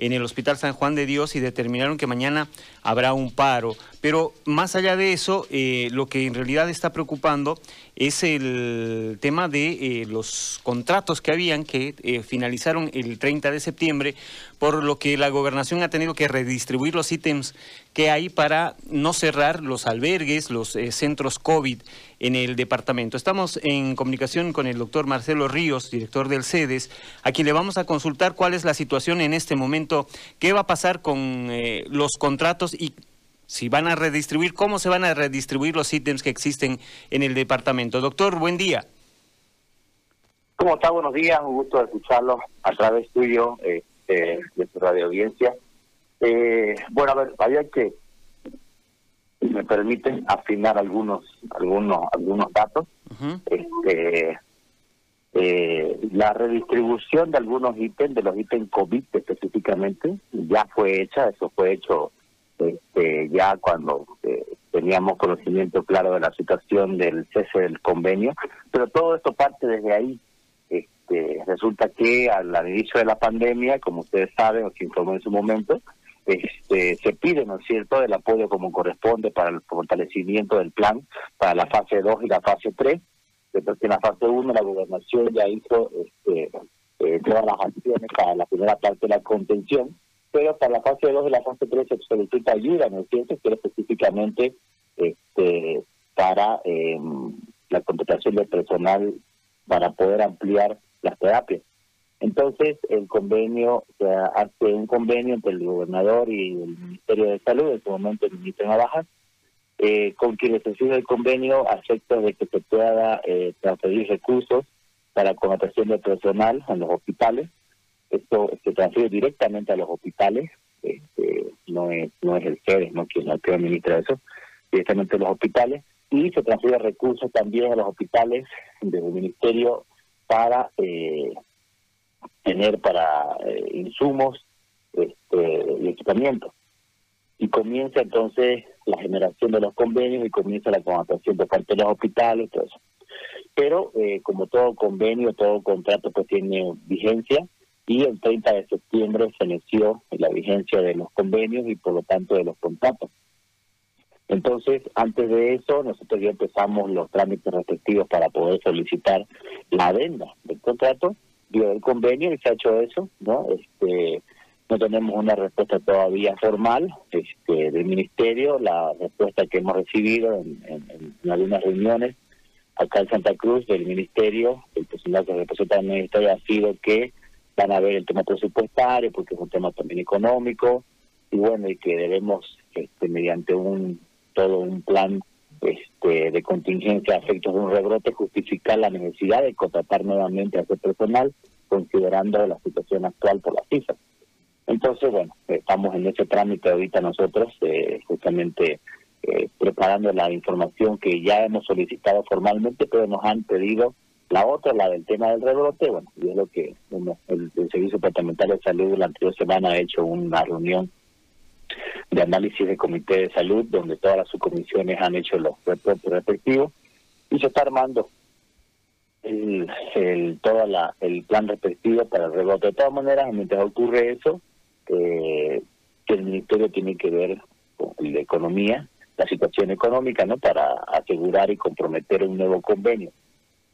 en el Hospital San Juan de Dios y determinaron que mañana habrá un paro. Pero más allá de eso, eh, lo que en realidad está preocupando es el tema de eh, los contratos que habían que eh, finalizaron el 30 de septiembre, por lo que la gobernación ha tenido que redistribuir los ítems que hay para no cerrar los albergues, los centros COVID en el departamento. Estamos en comunicación con el doctor Marcelo Ríos, director del CEDES, a quien le vamos a consultar cuál es la situación en este momento, qué va a pasar con los contratos y si van a redistribuir, cómo se van a redistribuir los ítems que existen en el departamento. Doctor, buen día. ¿Cómo está? Buenos días, un gusto escucharlo a través tuyo este, de tu radio audiencia. Eh, bueno, a ver, había que, si me permiten, afinar algunos algunos algunos datos. este eh, La redistribución de algunos ítems, de los ítems COVID específicamente, ya fue hecha, eso fue hecho este, ya cuando eh, teníamos conocimiento claro de la situación del cese del convenio, pero todo esto parte desde ahí. Este, resulta que al, inicio de la pandemia, como ustedes saben, o se informó en su momento, este, se pide, ¿no es cierto?, el apoyo como corresponde para el fortalecimiento del plan para la fase 2 y la fase 3. Entonces, en la fase 1 la gobernación ya hizo este, eh, todas las acciones para la primera parte de la contención, pero para la fase 2 de la fase 3 se solicita ayuda, ¿no es cierto?, que específicamente este, para em, la contratación de personal para poder ampliar las terapias. Entonces, el convenio, o sea, hace un convenio entre el gobernador y el Ministerio de Salud, en este momento el ministro Navajas, eh, con quienes se sigue el convenio a efectos de que se pueda eh, transferir recursos para contratación de personal en los hospitales. Esto se transfiere directamente a los hospitales, este, no es no es el CEDES no quien, que administra eso, directamente a los hospitales, y se transfiere recursos también a los hospitales desde el ministerio para eh, tener para eh, insumos este, y equipamiento. Y comienza entonces la generación de los convenios y comienza la contratación de parte de los hospitales todo eso. Pero eh, como todo convenio, todo contrato pues tiene vigencia, y el 30 de septiembre se inició la vigencia de los convenios y por lo tanto de los contratos. Entonces, antes de eso, nosotros ya empezamos los trámites respectivos para poder solicitar la adenda del contrato, dio el convenio y se ha hecho eso, ¿no? Este, no tenemos una respuesta todavía formal este, del ministerio, la respuesta que hemos recibido en, en, algunas reuniones acá en Santa Cruz del ministerio, el personal que representa al ministerio ha sido que van a ver el tema presupuestario porque es un tema también económico y bueno y que debemos este, mediante un todo un plan este, de contingencia a efectos de un rebrote justificar la necesidad de contratar nuevamente a ese personal considerando la situación actual por las cifras. Entonces, bueno, estamos en ese trámite ahorita nosotros, eh, justamente eh, preparando la información que ya hemos solicitado formalmente, pero nos han pedido la otra, la del tema del rebrote, bueno, y es lo que el, Servicio Departamental de Salud la anterior semana ha hecho una reunión de análisis de comité de salud donde todas las subcomisiones han hecho los reportes respectivos y se está armando el, el la, el plan respectivo para el rebote. De todas maneras, mientras ocurre eso, eh, que el ministerio tiene que ver con la economía, la situación económica, ¿no? Para asegurar y comprometer un nuevo convenio.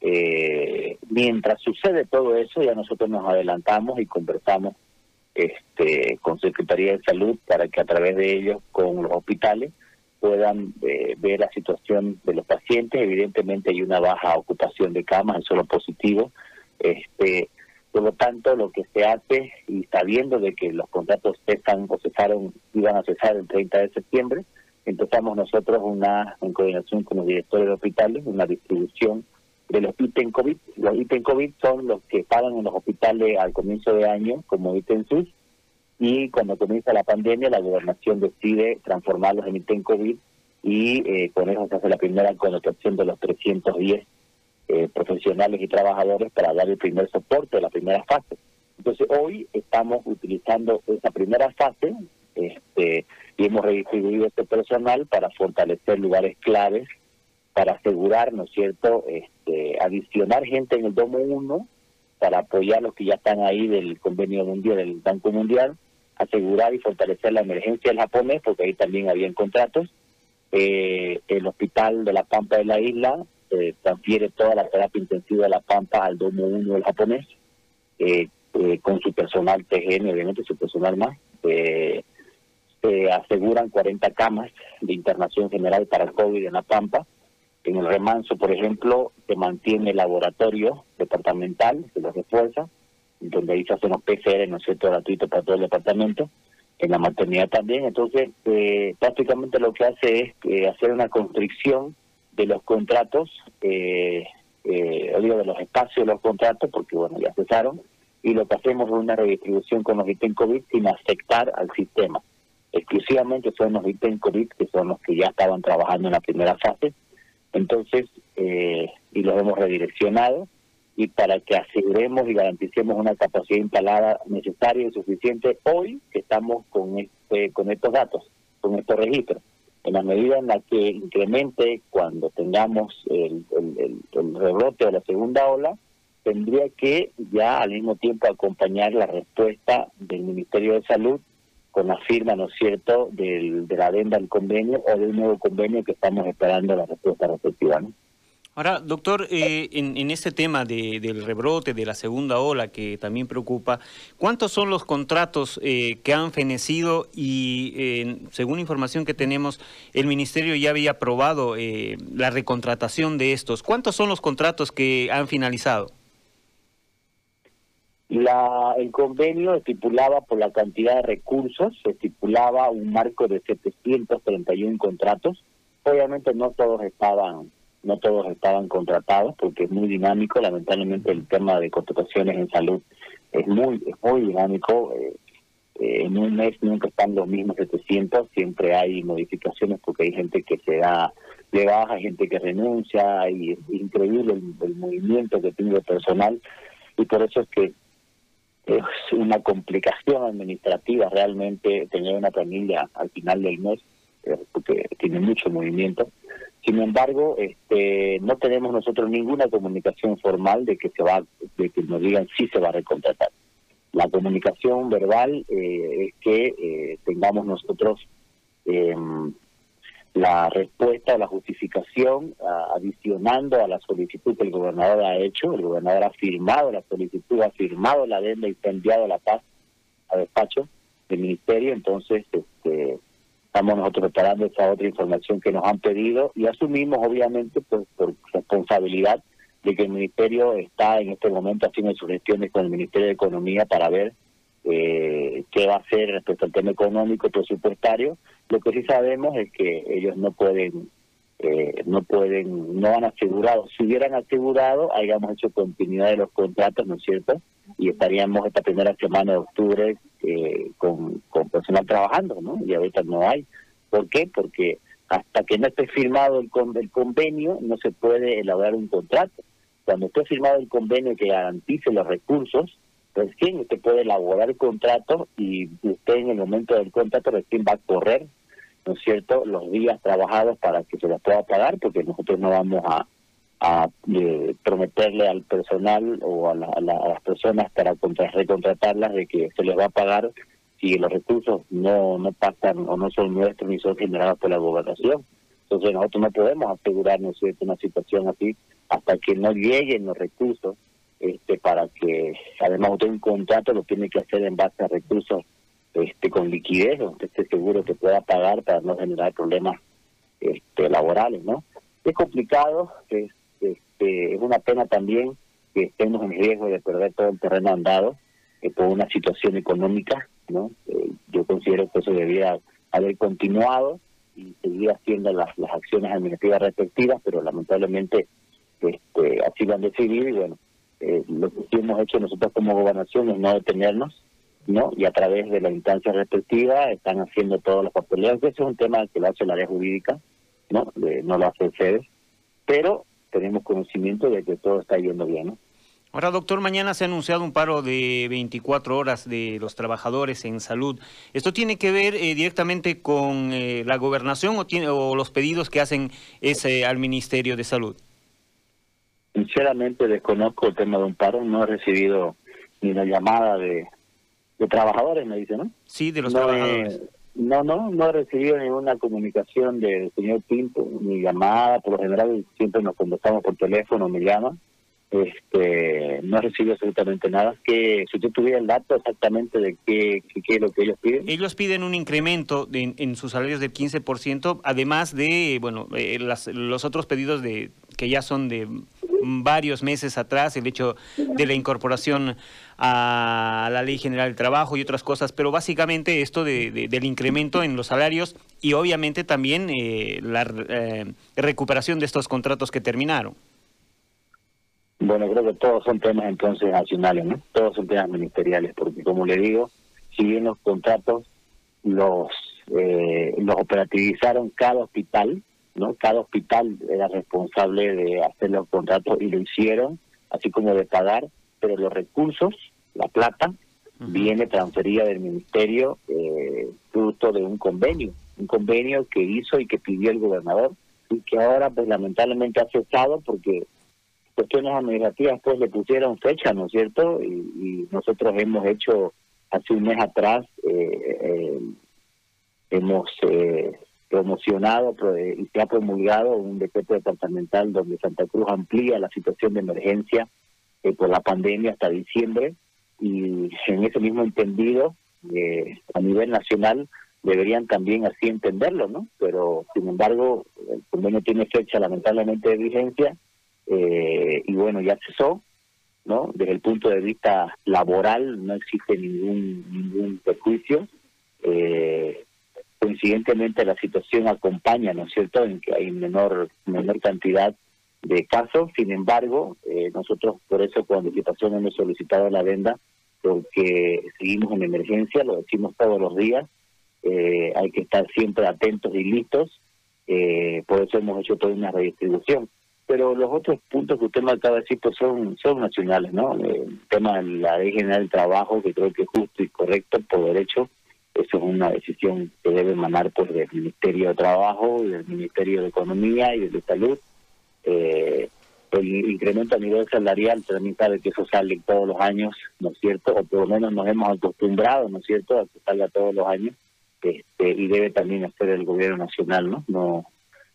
Eh, mientras sucede todo eso, ya nosotros nos adelantamos y conversamos este, con Secretaría de Salud para que a través de ellos, con los hospitales, puedan eh, ver la situación de los pacientes. Evidentemente hay una baja ocupación de camas, eso es lo positivo. Este, por lo tanto, lo que se hace, y sabiendo de que los contratos cesan o cesaron, iban a cesar el 30 de septiembre, empezamos nosotros una, en coordinación con los directores de hospitales, una distribución de los ítems COVID. Los ítems COVID son los que estaban en los hospitales al comienzo de año como ítems SUS y cuando comienza la pandemia la gobernación decide transformarlos en ítems COVID y eh, con eso se hace la primera connotación de los 310 eh, profesionales y trabajadores para dar el primer soporte la primera fase. Entonces hoy estamos utilizando esa primera fase este, y hemos redistribuido este personal para fortalecer lugares claves para asegurar, ¿no es cierto?, este, adicionar gente en el Domo 1 para apoyar a los que ya están ahí del convenio mundial, del Banco Mundial, asegurar y fortalecer la emergencia del japonés, porque ahí también habían contratos. Eh, el hospital de la Pampa de la isla eh, transfiere toda la terapia intensiva de la Pampa al Domo 1 del japonés, eh, eh, con su personal TGN, obviamente su personal más. se aseguran 40 camas de internación general para el COVID en la Pampa. En el remanso, por ejemplo, se mantiene el laboratorio departamental, se lo refuerza, donde ahí se hacen los PCR, ¿no es cierto?, gratuito para todo el departamento en la maternidad también. Entonces, eh, prácticamente lo que hace es eh, hacer una constricción de los contratos, eh, eh, digo, de los espacios de los contratos, porque bueno, ya cesaron, y lo que hacemos es una redistribución con los ítems COVID sin afectar al sistema. Exclusivamente son los ítems COVID, que son los que ya estaban trabajando en la primera fase. Entonces, eh, y los hemos redireccionado y para que aseguremos y garanticemos una capacidad instalada necesaria y suficiente hoy que estamos con este con estos datos, con estos registros. En la medida en la que incremente cuando tengamos el, el, el, rebrote de la segunda ola, tendría que ya al mismo tiempo acompañar la respuesta del Ministerio de Salud con la firma, ¿no es cierto?, del, de la adenda al convenio o de un nuevo convenio que estamos esperando la respuesta respectiva, ¿no? Ahora, doctor, eh, en, en, este tema de, del rebrote, de la segunda ola que también preocupa, ¿cuántos son los contratos eh, que han fenecido y, eh, según información que tenemos, el Ministerio ya había aprobado eh, la recontratación de estos? ¿Cuántos son los contratos que han finalizado? La, el convenio estipulaba por la cantidad de recursos, estipulaba un marco de 731 contratos. Obviamente no todos estaban no todos estaban contratados porque es muy dinámico, lamentablemente el tema de contrataciones en salud es muy es muy dinámico, eh, eh, en un mes nunca están los mismos 700, siempre hay modificaciones porque hay gente que se da de baja, gente que renuncia, y es increíble el, el movimiento que tiene el personal y por eso es que es una complicación administrativa realmente tener una familia al final del mes eh, porque tiene mucho movimiento sin embargo, este, no tenemos nosotros ninguna comunicación formal de que se va, de que nos digan si se va a recontratar. La comunicación verbal eh, es que eh, tengamos nosotros eh, la respuesta o la justificación adicionando a la solicitud que el gobernador ha hecho. El gobernador ha firmado la solicitud, ha firmado la adenda y ha enviado la paz a despacho del ministerio. Entonces, este, estamos nosotros preparando esa otra información que nos han pedido y asumimos obviamente pues, por responsabilidad de que el ministerio está en este momento haciendo sus gestiones con el Ministerio de Economía para ver eh, qué va a hacer respecto al tema económico presupuestario. Lo que sí sabemos es que ellos no pueden, eh, no pueden, no han asegurado. Si hubieran asegurado, hayamos hecho continuidad de los contratos, ¿no es cierto? Y estaríamos esta primera semana de octubre eh, con, con personal trabajando, ¿no? Y ahorita no hay. ¿Por qué? Porque hasta que no esté firmado el, con, el convenio no se puede elaborar un contrato. Cuando esté firmado el convenio que garantice los recursos, recién usted puede elaborar el contrato y usted en el momento del contrato recién va a correr, ¿no es cierto?, los días trabajados para que se los pueda pagar, porque nosotros no vamos a, a eh, prometerle al personal o a, la, a, las personas para contra, recontratarlas de que se les va a pagar si los recursos no no pasan o no son nuestros ni son generados por la gobernación. Entonces nosotros no podemos asegurarnos de una situación así hasta que no lleguen los recursos este para que además usted un contrato lo tiene que hacer en base a recursos este con liquidez donde esté seguro que pueda pagar para no generar problemas este laborales no es complicado es este, es una pena también que estemos en riesgo de perder todo el terreno andado eh, por una situación económica, ¿no? Eh, yo considero que eso debería haber continuado y seguir haciendo las, las acciones administrativas respectivas, pero lamentablemente este, así lo han decidido y bueno, eh, lo que sí hemos hecho nosotros como gobernación es no detenernos, ¿no? Y a través de la instancia respectiva están haciendo todos los papeleos, que eso es un tema que lo hace la área jurídica, ¿no? De, no lo hace el FEDES, pero tenemos conocimiento de que todo está yendo bien. ¿no? Ahora, doctor, mañana se ha anunciado un paro de 24 horas de los trabajadores en salud. ¿Esto tiene que ver eh, directamente con eh, la gobernación o, tiene, o los pedidos que hacen ese al Ministerio de Salud? Sinceramente desconozco el tema de un paro, no he recibido ni la llamada de, de trabajadores, me dice, ¿no? Sí, de los trabajadores. no, no, no he recibido ninguna comunicación del señor Pinto, ni llamada, por lo general siempre nos conversamos por teléfono, me llama, este, no recibe absolutamente nada. Que si usted tuviera el dato exactamente de qué, qué, es lo que ellos piden. Ellos piden un incremento en sus salarios del 15%, además de, bueno, eh, los otros pedidos de que ya son de varios meses atrás, el hecho de la incorporación a la Ley General del Trabajo y otras cosas, pero básicamente esto de, del incremento en los salarios y obviamente también eh, la eh, recuperación de estos contratos que terminaron. Bueno, creo que todos son temas entonces nacionales, ¿no? Todos son temas ministeriales, porque como le digo, si bien los contratos los eh, los operativizaron cada hospital, ¿no? Cada hospital era responsable de hacer los contratos y lo hicieron, así como de pagar, pero los recursos, la plata, viene transferida del ministerio eh, fruto de un convenio, un convenio que hizo y que pidió el gobernador y que ahora pues lamentablemente ha cesado porque cuestiones administrativas pues le pusieron fecha, ¿no es cierto? Y, nosotros hemos hecho hace un mes atrás, eh, eh, hemos eh, promocionado y se ha promulgado un decreto departamental donde Santa Cruz amplía la situación de emergencia por la pandemia hasta diciembre y en ese mismo entendido a nivel nacional deberían también así entenderlo, ¿no? Pero sin embargo el convenio tiene fecha lamentablemente de vigencia eh, y bueno, ya cesó, ¿no? Desde el punto de vista laboral no existe ningún ningún perjuicio. Eh, coincidentemente la situación acompaña, ¿no es cierto?, en que hay menor menor cantidad de casos. Sin embargo, eh, nosotros por eso con anticipación hemos solicitado la venda porque seguimos en emergencia, lo decimos todos los días. Eh, hay que estar siempre atentos y listos. Eh, por eso hemos hecho toda una redistribución pero los otros puntos que usted me acaba pues son, son nacionales, ¿no? El tema de la ley general del trabajo, que creo que es justo y correcto por derecho, eso es una decisión que debe emanar pues del Ministerio de Trabajo, del Ministerio de Economía y de Salud. Eh, el incremento a nivel salarial también sabe que eso sale todos los años, ¿no es cierto? O por lo menos nos hemos acostumbrado, ¿no es cierto?, a que salga todos los años, este, y debe también hacer el gobierno nacional, ¿no? No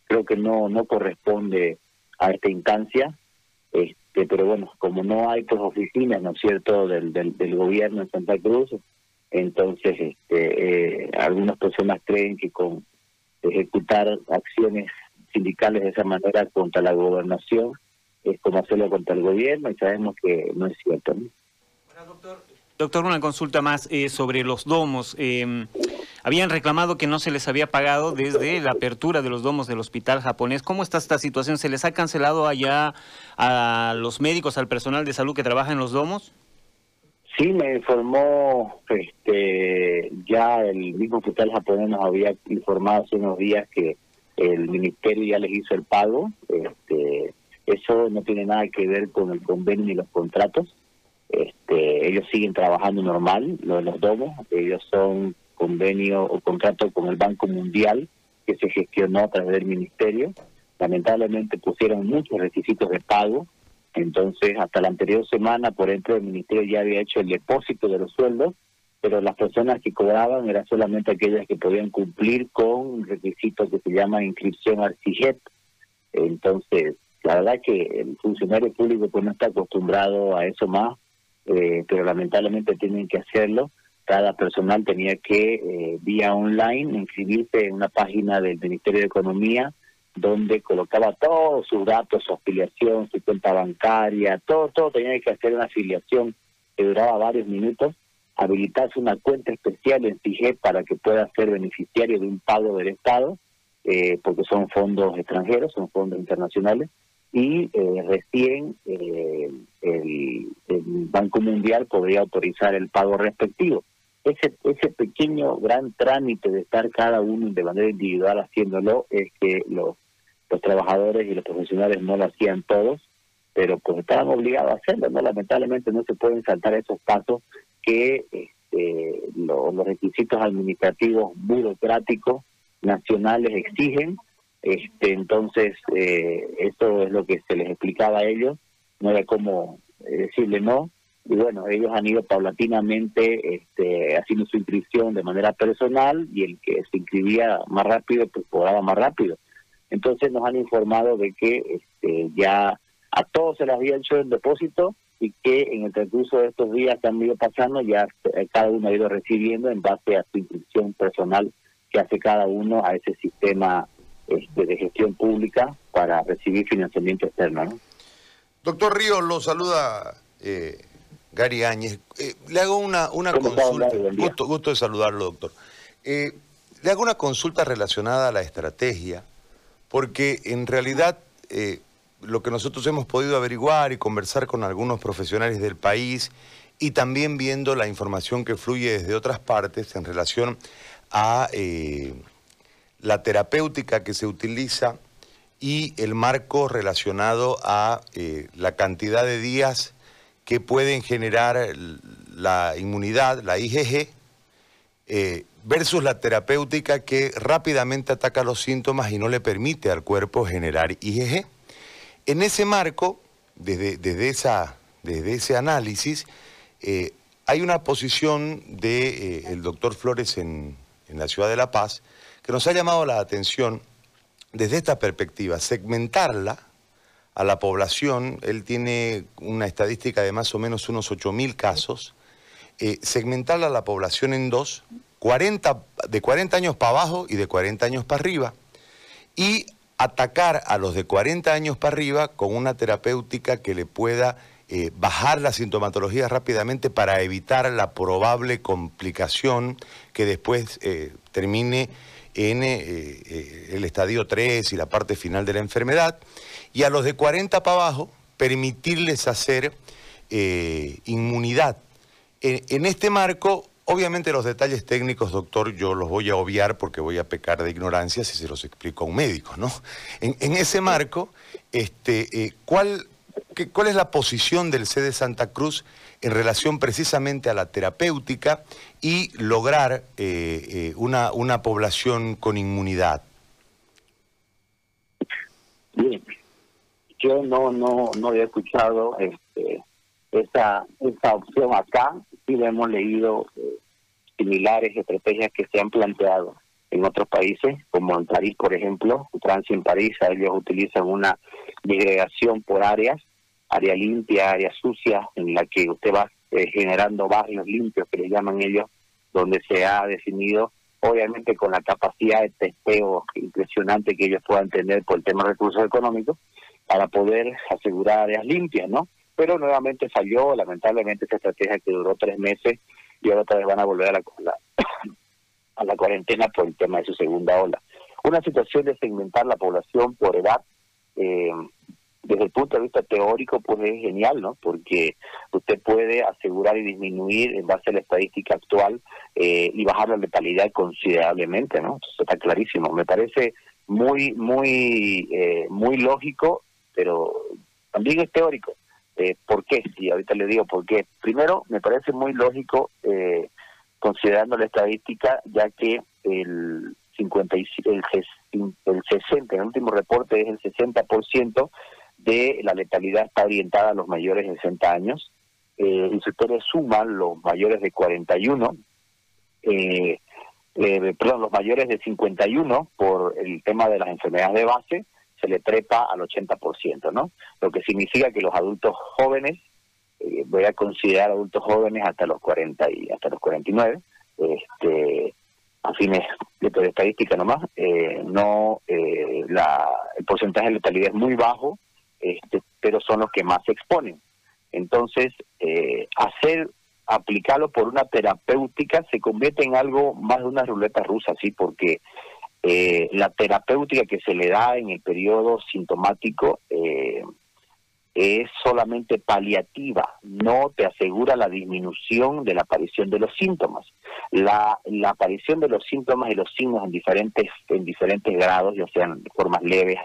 creo que no no corresponde a esta instancia, este, pero bueno, como no hay pues oficinas, ¿no es cierto?, del, del, gobierno en Santa Cruz, entonces este, eh, algunas personas creen que con ejecutar acciones sindicales de esa manera contra la gobernación es como hacerlo contra el gobierno y sabemos que no es cierto. doctor, doctor, una consulta más eh, sobre los domos. Eh, habían reclamado que no se les había pagado desde la apertura de los domos del hospital japonés. ¿Cómo está esta situación? ¿Se les ha cancelado allá a los médicos, al personal de salud que trabaja en los domos? Sí, me informó este, ya el mismo hospital japonés nos había informado hace unos días que el ministerio ya les hizo el pago. Este, eso no tiene nada que ver con el convenio ni los contratos. Este, ellos siguen trabajando normal, lo de los domos. Ellos son convenio o contrato con el Banco Mundial que se gestionó a través del ministerio. Lamentablemente pusieron muchos requisitos de pago, entonces hasta la anterior semana, por ejemplo, el ministerio ya había hecho el depósito de los sueldos, pero las personas que cobraban eran solamente aquellas que podían cumplir con requisitos que se llama inscripción al CIGET. Entonces, la verdad que el funcionario público pues no está acostumbrado a eso más, eh, pero lamentablemente tienen que hacerlo cada personal tenía que, eh, vía online, inscribirse en una página del Ministerio de Economía donde colocaba todos sus datos, su afiliación, su cuenta bancaria, todo, todo tenía que hacer una afiliación que duraba varios minutos, habilitarse una cuenta especial en CIGE para que pueda ser beneficiario de un pago del Estado, eh, porque son fondos extranjeros, son fondos internacionales, y eh, recién el, el Banco Mundial podría autorizar el pago respectivo ese, ese pequeño gran trámite de estar cada uno de manera individual haciéndolo es que los, los trabajadores y los profesionales no lo hacían todos, pero pues estaban obligados a hacerlo, ¿no? Lamentablemente no se pueden saltar esos pasos que este, los requisitos administrativos burocráticos nacionales exigen, este entonces eh, eso es lo que se les explicaba a ellos, no era como decirle no, y bueno, ellos han ido paulatinamente este, haciendo su inscripción de manera personal y el que se inscribía más rápido, pues cobraba más rápido. Entonces nos han informado de que este, ya a todos se les había hecho el depósito y que en el transcurso de estos días que han ido pasando ya eh, cada uno ha ido recibiendo en base a su inscripción personal que hace cada uno a ese sistema este, de gestión pública para recibir financiamiento externo. ¿no? Doctor Río, lo saluda eh, Gary Áñez. Eh, le hago una, una consulta. Gusto, gusto, de saludarlo, doctor. Eh, le hago una consulta relacionada a la estrategia, porque en realidad eh, lo que nosotros hemos podido averiguar y conversar con algunos profesionales del país y también viendo la información que fluye desde otras partes en relación a la terapéutica que se utiliza y el marco relacionado a la cantidad de días que pueden generar la inmunidad, la IgG, eh, versus la terapéutica que rápidamente ataca los síntomas y no le permite al cuerpo generar IgG. En ese marco, desde, desde, esa, desde ese análisis, eh, hay una posición del de, eh, doctor Flores en, en la ciudad de La Paz que nos ha llamado la atención desde esta perspectiva, segmentarla a la población, él tiene una estadística de más o menos unos 8.000 casos, eh, segmentarla a la población en dos, 40, de 40 años para abajo y de 40 años para arriba, y atacar a los de 40 años para arriba con una terapéutica que le pueda eh, bajar la sintomatología rápidamente para evitar la probable complicación que después eh, termine en el estadio 3 y la parte final de la enfermedad y a los de 40 para abajo permitirles hacer eh, inmunidad. En, este marco, obviamente los detalles técnicos, doctor, yo los voy a obviar porque voy a pecar de ignorancia si se los explico a un médico, ¿no? En, ese marco, este, eh, ¿cuál, ¿cuál es la posición del C de Santa Cruz en relación precisamente a la terapéutica y lograr eh, una, una población con inmunidad? Bien, yo no no no había escuchado este esa esa opción acá. Sí le hemos leído eh, similares estrategias que se han planteado en otros países como en París por ejemplo. Francia en París ellos utilizan una disgregación por áreas área limpia área sucia en la que usted va eh, generando barrios limpios que le llaman ellos donde se ha definido obviamente con la capacidad de testeo impresionante que ellos puedan tener por el tema de recursos económicos para poder asegurar áreas limpias, ¿no? Pero nuevamente falló, lamentablemente, esta estrategia que duró tres meses y ahora otra vez van a volver a la, a la cuarentena por el tema de su segunda ola. Una situación de segmentar la población por edad, eh, desde el punto de vista teórico, pues es genial, ¿no? Porque usted puede asegurar y disminuir en base a la estadística actual eh, y bajar la letalidad considerablemente, ¿no? Eso está clarísimo. Me parece muy, muy, eh, muy lógico pero también es teórico. Eh, ¿Por qué? Y ahorita le digo por qué. Primero, me parece muy lógico, eh, considerando la estadística, ya que el 50 el, el 60, el último reporte es el 60% de la letalidad está orientada a los mayores de 60 años. Eh, y si ustedes suman los mayores de 41, eh, eh, perdón, los mayores de 51 por el tema de las enfermedades de base, se le trepa al 80%, ¿no? Lo que significa que los adultos jóvenes, eh, voy a considerar adultos jóvenes hasta los 40 y hasta los 49, este, a fines de estadística nomás, eh, no, eh, la, el porcentaje de letalidad es muy bajo, este, pero son los que más se exponen. Entonces, hacer aplicarlo por una terapéutica se convierte en algo más de una ruleta rusa, sí, porque eh, la terapéutica que se le da en el periodo sintomático eh, es solamente paliativa, no te asegura la disminución de la aparición de los síntomas. La, la aparición de los síntomas y los signos en diferentes, en diferentes grados, ya sean formas leves,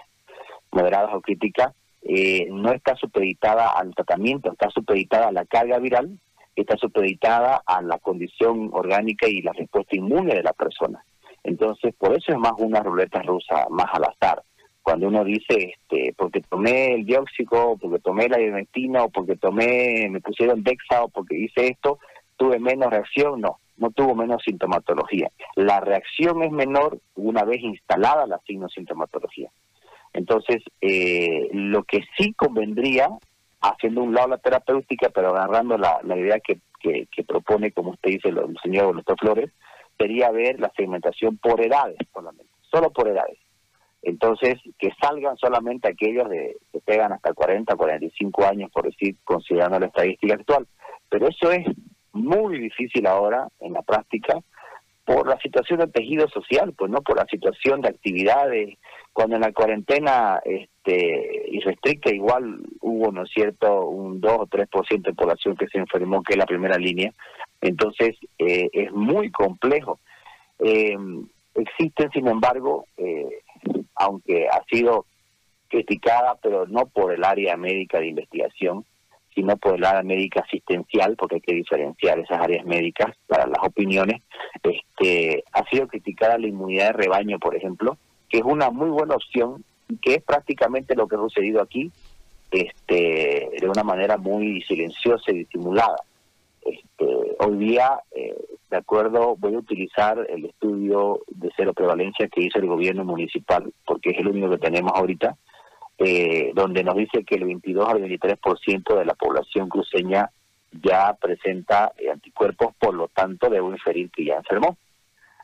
moderadas o críticas, eh, no está supeditada al tratamiento, está supeditada a la carga viral, está supeditada a la condición orgánica y la respuesta inmune de la persona. Entonces, por eso es más una ruleta rusa, más al azar. cuando uno dice, este, porque tomé el dióxido, porque tomé la ivermectina, o porque tomé, me pusieron Dexa, o porque hice esto, tuve menos reacción, no, no tuvo menos sintomatología. La reacción es menor una vez instalada la signosintomatología. Entonces, eh, lo que sí convendría, haciendo un lado la terapéutica, pero agarrando la, idea que, que, propone, como usted dice, el señor Doctor Flores, sería ver la segmentación por edades solamente, solo por edades. Entonces, que salgan solamente aquellos de, que pegan hasta 40, 45 años, por decir, considerando la estadística actual. Pero eso es muy difícil ahora en la práctica por la situación del tejido social, pues no por la situación de actividades. Cuando en la cuarentena este, y restricta igual hubo, ¿no es cierto?, un 2 o 3% de población que se enfermó, que es la primera línea. Entonces, eh, es muy complejo. Eh, existen, sin embargo, eh, aunque ha sido criticada, pero no por el área médica de investigación, sino por el área médica asistencial, porque hay que diferenciar esas áreas médicas para las opiniones. Este, ha sido criticada la inmunidad de rebaño, por ejemplo, que es una muy buena opción que es prácticamente lo que ha sucedido aquí, este, de una manera muy silenciosa y disimulada. Este, hoy día, eh, de acuerdo, voy a utilizar el estudio de cero prevalencia que hizo el gobierno municipal, porque es el único que tenemos ahorita, eh, donde nos dice que el 22 al 23% de la población cruceña ya presenta eh, anticuerpos, por lo tanto debo inferir que ya enfermó.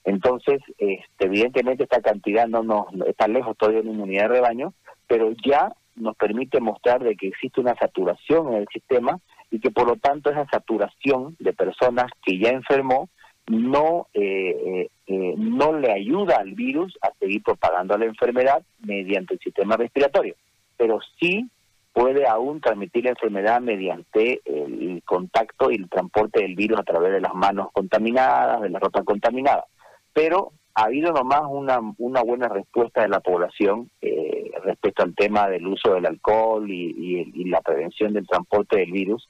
Entonces, este, evidentemente esta cantidad no nos está lejos todavía de una inmunidad de rebaño, pero ya nos permite mostrar de que existe una saturación en el sistema y que por lo tanto esa saturación de personas que ya enfermó no eh, eh, eh, no le ayuda al virus a seguir propagando la enfermedad mediante el sistema respiratorio, pero sí puede aún transmitir la enfermedad mediante el contacto y el transporte del virus a través de las manos contaminadas, de la ropa contaminada. Pero ha habido nomás una, una buena respuesta de la población respecto al tema del uso del alcohol y la prevención del transporte del virus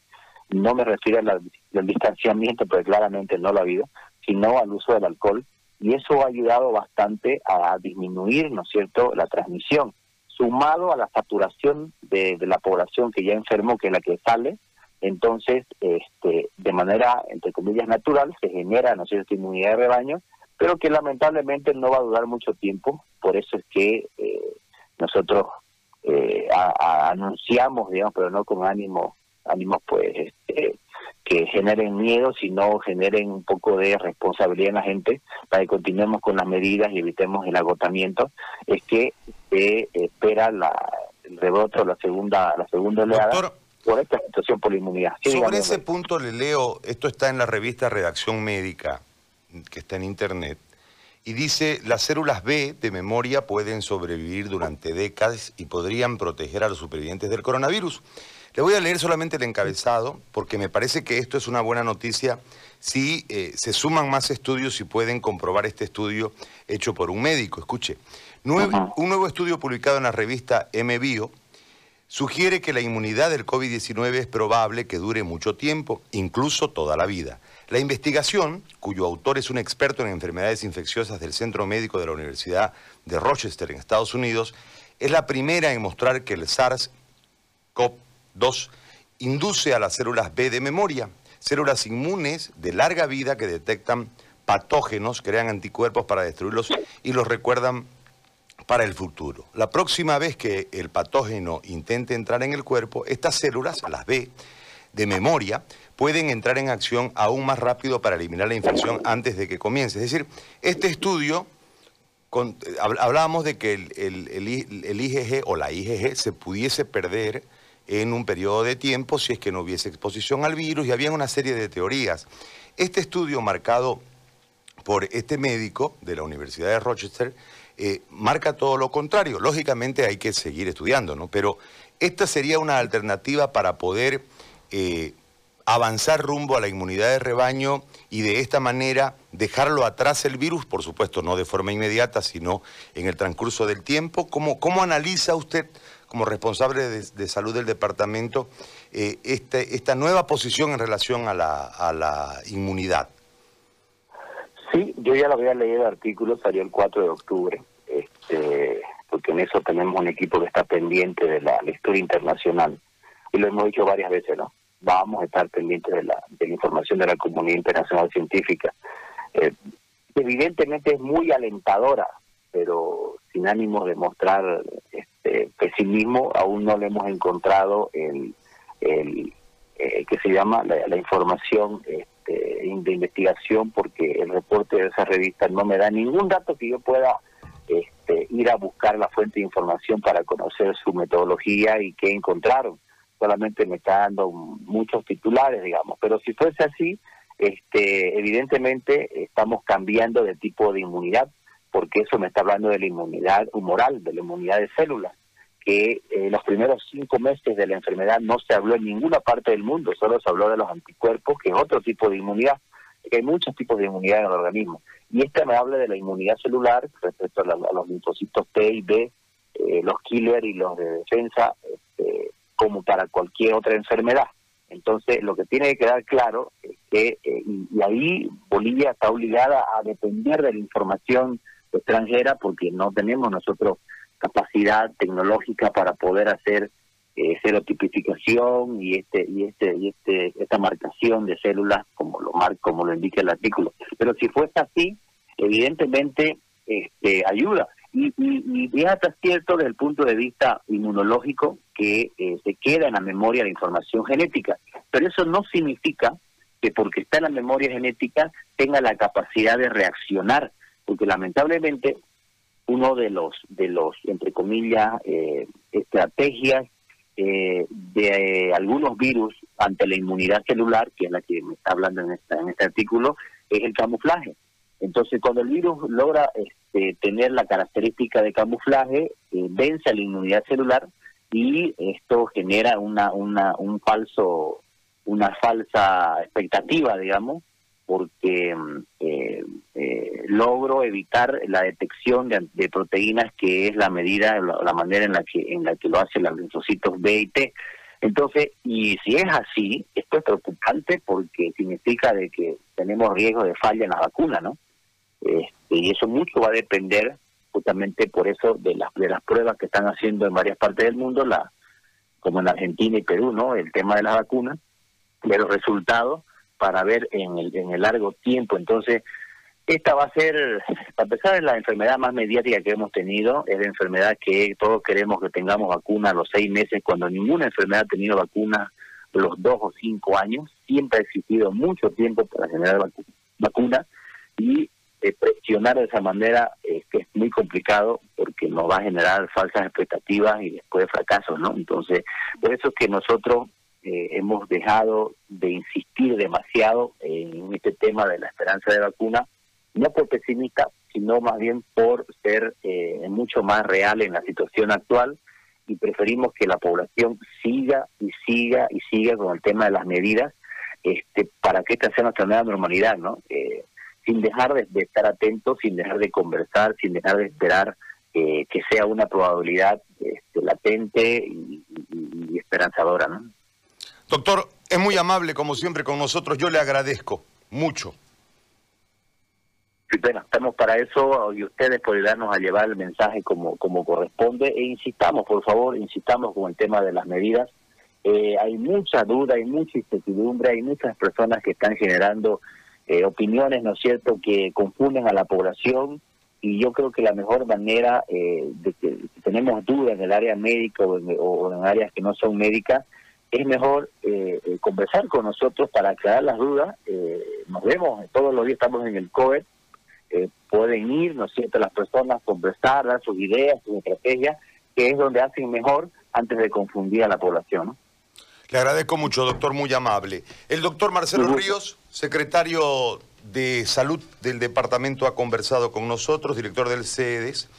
no me refiero al distanciamiento, porque claramente no lo ha habido, sino al uso del alcohol, y eso ha ayudado bastante a disminuir, ¿no es cierto?, la transmisión, sumado a la saturación de, la población que ya enfermó, que es la que sale, entonces, este, de manera, entre comillas, natural, se genera, ¿no es cierto?, inmunidad de rebaño, pero que lamentablemente no va a durar mucho tiempo, por eso es que eh, nosotros eh, anunciamos, digamos, pero no con ánimo ánimos pues este, que generen miedo, sino generen un poco de responsabilidad en la gente para que continuemos con las medidas y evitemos el agotamiento, es que se espera la, el rebote o la segunda, la segunda oleada. por esta situación por la inmunidad. sobre ese punto le leo, esto está en la revista Redacción Médica, que está en internet, y dice, las células B de memoria pueden sobrevivir durante décadas y podrían proteger a los supervivientes del coronavirus. Le voy a leer solamente el encabezado porque me parece que esto es una buena noticia si eh, se suman más estudios y pueden comprobar este estudio hecho por un médico. Escuche, un nuevo estudio publicado en la revista MBio sugiere que la inmunidad del COVID-19 es probable que dure mucho tiempo, incluso toda la vida. La investigación, cuyo autor es un experto en enfermedades infecciosas del Centro Médico de la Universidad de Rochester en Estados Unidos, es la primera en mostrar que el SARS-CoV Dos, induce a las células B de memoria, células inmunes de larga vida que detectan patógenos, crean anticuerpos para destruirlos y los recuerdan para el futuro. La próxima vez que el patógeno intente entrar en el cuerpo, estas células, las B, de memoria, pueden entrar en acción aún más rápido para eliminar la infección antes de que comience. Es decir, este estudio, hablábamos de que el, el IgG o la IgG se pudiese perder en un periodo de tiempo si es que no hubiese exposición al virus y había una serie de teorías. Este estudio marcado por este médico de la Universidad de Rochester eh, marca todo lo contrario. Lógicamente hay que seguir estudiando, ¿no? Pero esta sería una alternativa para poder eh, avanzar rumbo a la inmunidad de rebaño y de esta manera dejarlo atrás el virus, por supuesto no de forma inmediata, sino en el transcurso del tiempo. ¿Cómo, cómo analiza usted como responsable de, salud del departamento eh, este, esta nueva posición en relación a la, a la inmunidad? Sí, yo ya lo había leído el artículo, salió el 4 de octubre, este, porque en eso tenemos un equipo que está pendiente de la lectura internacional. Y lo hemos dicho varias veces, ¿no? Vamos a estar pendientes de la, de la información de la comunidad internacional científica. Eh, evidentemente es muy alentadora, pero sin ánimo de mostrar este, pesimismo, aún no le hemos encontrado el, el eh, que se llama la, información este, de investigación, porque el reporte de esa revista no me da ningún dato que yo pueda este, ir a buscar la fuente de información para conocer su metodología y qué encontraron. Solamente me está dando muchos titulares, digamos. Pero si fuese así, este, evidentemente estamos cambiando de tipo de inmunidad, porque eso me está hablando de la inmunidad humoral, de la inmunidad de células, que eh, los primeros cinco meses de la enfermedad no se habló en ninguna parte del mundo, solo se habló de los anticuerpos, que es otro tipo de inmunidad, que hay muchos tipos de inmunidad en el organismo. Y esta me habla de la inmunidad celular respecto a, los linfocitos T y B, eh, los killer y los de defensa, este, como para cualquier otra enfermedad. Entonces, lo que tiene que quedar claro es que, eh, y, ahí Bolivia está obligada a depender de la información extranjera porque no tenemos nosotros capacidad tecnológica para poder hacer eh, serotipificación y este y este y este esta marcación de células como lo mar, como lo indica el artículo. Pero si fuese así, evidentemente este, ayuda. Y, y, y, hasta cierto desde el punto de vista inmunológico que eh, se queda en la memoria la información genética. Pero eso no significa que porque está en la memoria genética tenga la capacidad de reaccionar, porque lamentablemente uno de los, de los entre comillas, eh, estrategias eh, de algunos virus ante la inmunidad celular, que es la que me está hablando en, esta, en este artículo, es el camuflaje. Entonces, cuando el virus logra este, tener la característica de camuflaje, eh, vence la inmunidad celular y esto genera una, una, un falso, una falsa expectativa, digamos, porque eh, eh, logro evitar la detección de, proteínas que es la medida, la, manera en la que en la que lo hacen los linfocitos B y T. Entonces, y si es así, esto es preocupante porque significa de que tenemos riesgo de falla en la vacuna, ¿no? Este, y eso mucho va a depender justamente por eso de las, de las pruebas que están haciendo en varias partes del mundo, la, como en Argentina y Perú, ¿no? El tema de las vacunas, de los resultados para ver en el, en el largo tiempo. Entonces, esta va a ser, a pesar de la enfermedad más mediática que hemos tenido, es la enfermedad que todos queremos que tengamos vacuna a los seis meses, cuando ninguna enfermedad ha tenido vacuna los dos o cinco años. Siempre ha existido mucho tiempo para generar vacuna y eh, presionar de esa manera es muy complicado porque nos va a generar falsas expectativas y después fracasos, ¿no? Entonces, por eso es que nosotros eh, hemos dejado de insistir demasiado en este tema de la esperanza de vacuna, no por pesimista, sino más bien por ser eh, mucho más real en la situación actual y preferimos que la población siga y siga y siga con el tema de las medidas este, para que esta sea nuestra nueva normalidad, ¿no? Eh, sin dejar de, estar atentos, sin dejar de conversar, sin dejar de esperar que sea una probabilidad este, latente y esperanzadora, ¿no? Doctor, es muy amable como siempre con nosotros, yo le agradezco mucho. bueno, estamos para eso y ustedes por darnos a llevar el mensaje como, como corresponde e insistamos, por favor, insistamos con el tema de las medidas. Eh, hay mucha duda, hay mucha incertidumbre, hay muchas personas que están generando eh, opiniones, ¿no es cierto?, que confunden a la población y yo creo que la mejor manera eh, de que tenemos dudas en el área médica o en áreas que no son médicas, es mejor eh, eh, conversar con nosotros para aclarar las dudas. Eh, nos vemos, todos los días estamos en el COE, pueden ir, ¿no es cierto?, las personas, conversar, dar sus ideas, sus estrategias, que es donde hacen mejor antes de confundir a la población. Le agradezco mucho, doctor, muy amable. El doctor Marcelo Ríos, secretario de Salud del departamento, ha conversado con nosotros, director del CEDES.